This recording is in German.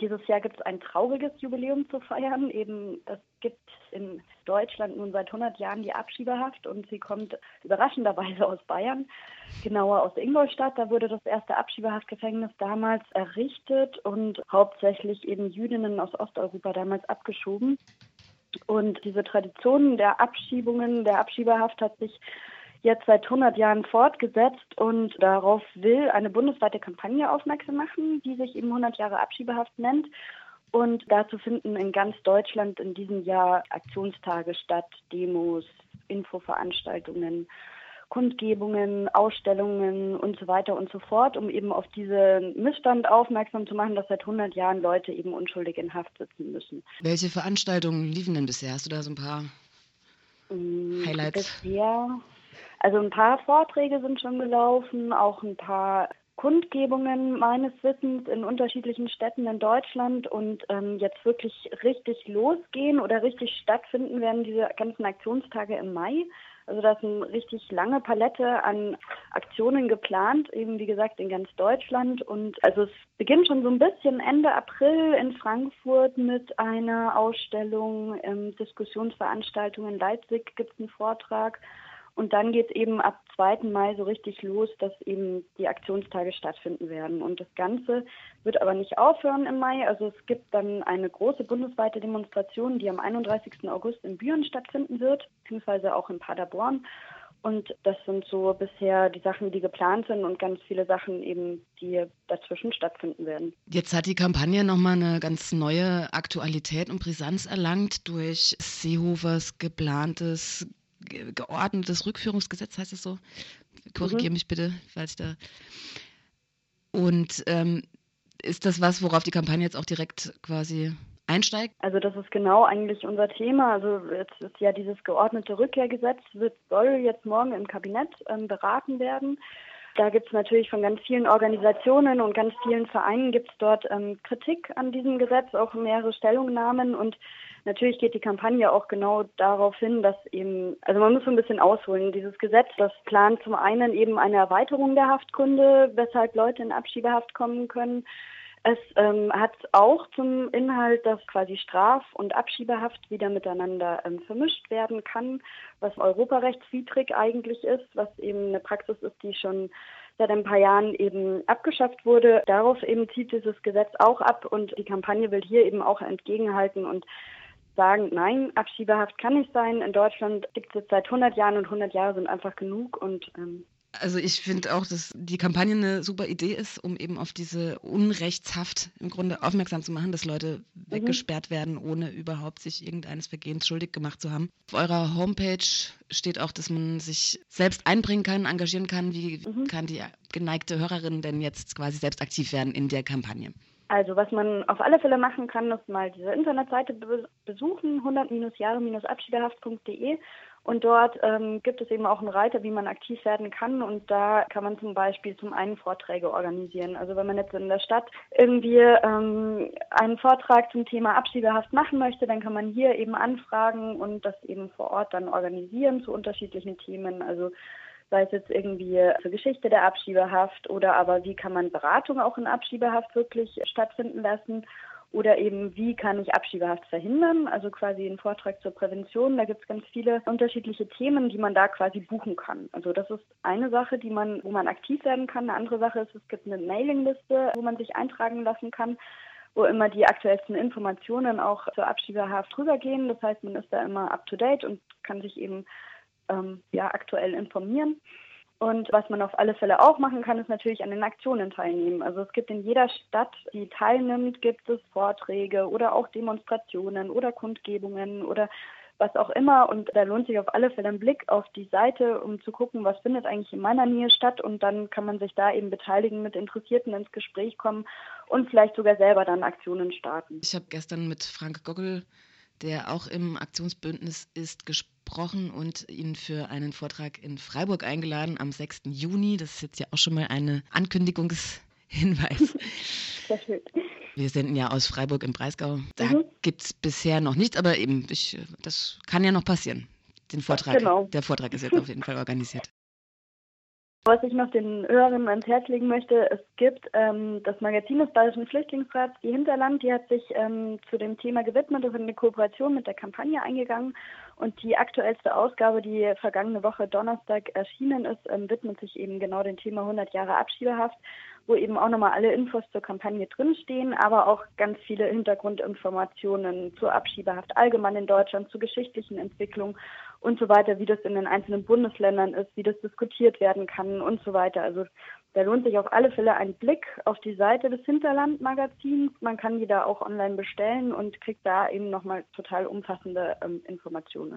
Dieses Jahr gibt es ein trauriges Jubiläum zu feiern. Eben es gibt in Deutschland nun seit 100 Jahren die Abschiebehaft und sie kommt überraschenderweise aus Bayern, genauer aus Ingolstadt. Da wurde das erste Abschiebehaftgefängnis damals errichtet und hauptsächlich eben Jüdinnen aus Osteuropa damals abgeschoben. Und diese Tradition der Abschiebungen, der Abschiebehaft hat sich jetzt seit 100 Jahren fortgesetzt und darauf will eine bundesweite Kampagne aufmerksam machen, die sich eben 100 Jahre Abschiebehaft nennt. Und dazu finden in ganz Deutschland in diesem Jahr Aktionstage statt, Demos, Infoveranstaltungen, Kundgebungen, Ausstellungen und so weiter und so fort, um eben auf diesen Missstand aufmerksam zu machen, dass seit 100 Jahren Leute eben unschuldig in Haft sitzen müssen. Welche Veranstaltungen liefen denn bisher? Hast du da so ein paar mm, Highlights? Bisher also ein paar Vorträge sind schon gelaufen, auch ein paar Kundgebungen meines Wissens in unterschiedlichen Städten in Deutschland und ähm, jetzt wirklich richtig losgehen oder richtig stattfinden werden diese ganzen Aktionstage im Mai. Also da ist eine richtig lange Palette an Aktionen geplant, eben wie gesagt in ganz Deutschland. Und also es beginnt schon so ein bisschen Ende April in Frankfurt mit einer Ausstellung, ähm, Diskussionsveranstaltung in Leipzig gibt es einen Vortrag. Und dann geht es eben ab 2. Mai so richtig los, dass eben die Aktionstage stattfinden werden. Und das Ganze wird aber nicht aufhören im Mai. Also es gibt dann eine große bundesweite Demonstration, die am 31. August in Büren stattfinden wird, beziehungsweise auch in Paderborn. Und das sind so bisher die Sachen, die geplant sind und ganz viele Sachen eben, die dazwischen stattfinden werden. Jetzt hat die Kampagne nochmal eine ganz neue Aktualität und Brisanz erlangt durch Seehofers geplantes geordnetes Rückführungsgesetz, heißt es so? Korrigiere mhm. mich bitte, falls ich da. Und ähm, ist das was, worauf die Kampagne jetzt auch direkt quasi einsteigt? Also das ist genau eigentlich unser Thema. Also jetzt ist ja dieses geordnete Rückkehrgesetz, wird, soll jetzt morgen im Kabinett ähm, beraten werden. Da gibt es natürlich von ganz vielen Organisationen und ganz vielen Vereinen gibt es dort ähm, Kritik an diesem Gesetz, auch mehrere Stellungnahmen und natürlich geht die Kampagne auch genau darauf hin, dass eben, also man muss so ein bisschen ausholen. Dieses Gesetz, das plant zum einen eben eine Erweiterung der Haftgründe, weshalb Leute in Abschiebehaft kommen können. Es ähm, hat auch zum Inhalt, dass quasi Straf- und Abschiebehaft wieder miteinander ähm, vermischt werden kann, was europarechtswidrig eigentlich ist, was eben eine Praxis ist, die schon seit ein paar Jahren eben abgeschafft wurde. Darauf eben zieht dieses Gesetz auch ab und die Kampagne will hier eben auch entgegenhalten und sagen, nein, Abschiebehaft kann nicht sein. In Deutschland gibt es jetzt seit 100 Jahren und 100 Jahre sind einfach genug und ähm, also ich finde auch, dass die Kampagne eine super Idee ist, um eben auf diese Unrechtshaft im Grunde aufmerksam zu machen, dass Leute mhm. weggesperrt werden, ohne überhaupt sich irgendeines Vergehens schuldig gemacht zu haben. Auf eurer Homepage steht auch, dass man sich selbst einbringen kann, engagieren kann. Wie mhm. kann die geneigte Hörerin denn jetzt quasi selbst aktiv werden in der Kampagne? Also was man auf alle Fälle machen kann, ist mal diese Internetseite besuchen, 100-jahre-abschiedehaft.de und dort ähm, gibt es eben auch einen Reiter, wie man aktiv werden kann und da kann man zum Beispiel zum einen Vorträge organisieren. Also wenn man jetzt in der Stadt irgendwie ähm, einen Vortrag zum Thema Abschiebehaft machen möchte, dann kann man hier eben anfragen und das eben vor Ort dann organisieren zu unterschiedlichen Themen. Also sei es jetzt irgendwie zur Geschichte der Abschiebehaft oder aber wie kann man Beratung auch in Abschiebehaft wirklich stattfinden lassen oder eben wie kann ich Abschiebehaft verhindern, also quasi ein Vortrag zur Prävention. Da gibt es ganz viele unterschiedliche Themen, die man da quasi buchen kann. Also das ist eine Sache, die man, wo man aktiv werden kann. Eine andere Sache ist, es gibt eine Mailingliste, wo man sich eintragen lassen kann wo immer die aktuellsten Informationen auch zur Abschiebehaft rübergehen. Das heißt, man ist da immer up to date und kann sich eben ähm, ja, aktuell informieren. Und was man auf alle Fälle auch machen kann, ist natürlich an den Aktionen teilnehmen. Also es gibt in jeder Stadt, die teilnimmt, gibt es Vorträge oder auch Demonstrationen oder Kundgebungen oder was auch immer. Und da lohnt sich auf alle Fälle ein Blick auf die Seite, um zu gucken, was findet eigentlich in meiner Nähe statt. Und dann kann man sich da eben beteiligen, mit Interessierten ins Gespräch kommen und vielleicht sogar selber dann Aktionen starten. Ich habe gestern mit Frank Gogel der auch im Aktionsbündnis ist, gesprochen und ihn für einen Vortrag in Freiburg eingeladen am 6. Juni. Das ist jetzt ja auch schon mal eine Ankündigungshinweis. Sehr schön. Wir senden ja aus Freiburg im Breisgau. Da mhm. gibt es bisher noch nichts, aber eben, ich, das kann ja noch passieren. Den Vortrag, genau. Der Vortrag ist jetzt auf jeden Fall organisiert. Was ich noch den Hörern ans Herz legen möchte, es gibt ähm, das Magazin des Bayerischen Flüchtlingsrats, die Hinterland, die hat sich ähm, zu dem Thema gewidmet und in eine Kooperation mit der Kampagne eingegangen. Und die aktuellste Ausgabe, die vergangene Woche Donnerstag erschienen ist, ähm, widmet sich eben genau dem Thema 100 Jahre Abschiebehaft, wo eben auch nochmal alle Infos zur Kampagne drinstehen, aber auch ganz viele Hintergrundinformationen zur Abschiebehaft allgemein in Deutschland, zur geschichtlichen Entwicklung und so weiter, wie das in den einzelnen Bundesländern ist, wie das diskutiert werden kann und so weiter. Also da lohnt sich auf alle Fälle ein Blick auf die Seite des Hinterland-Magazins. Man kann die da auch online bestellen und kriegt da eben nochmal total umfassende ähm, Informationen.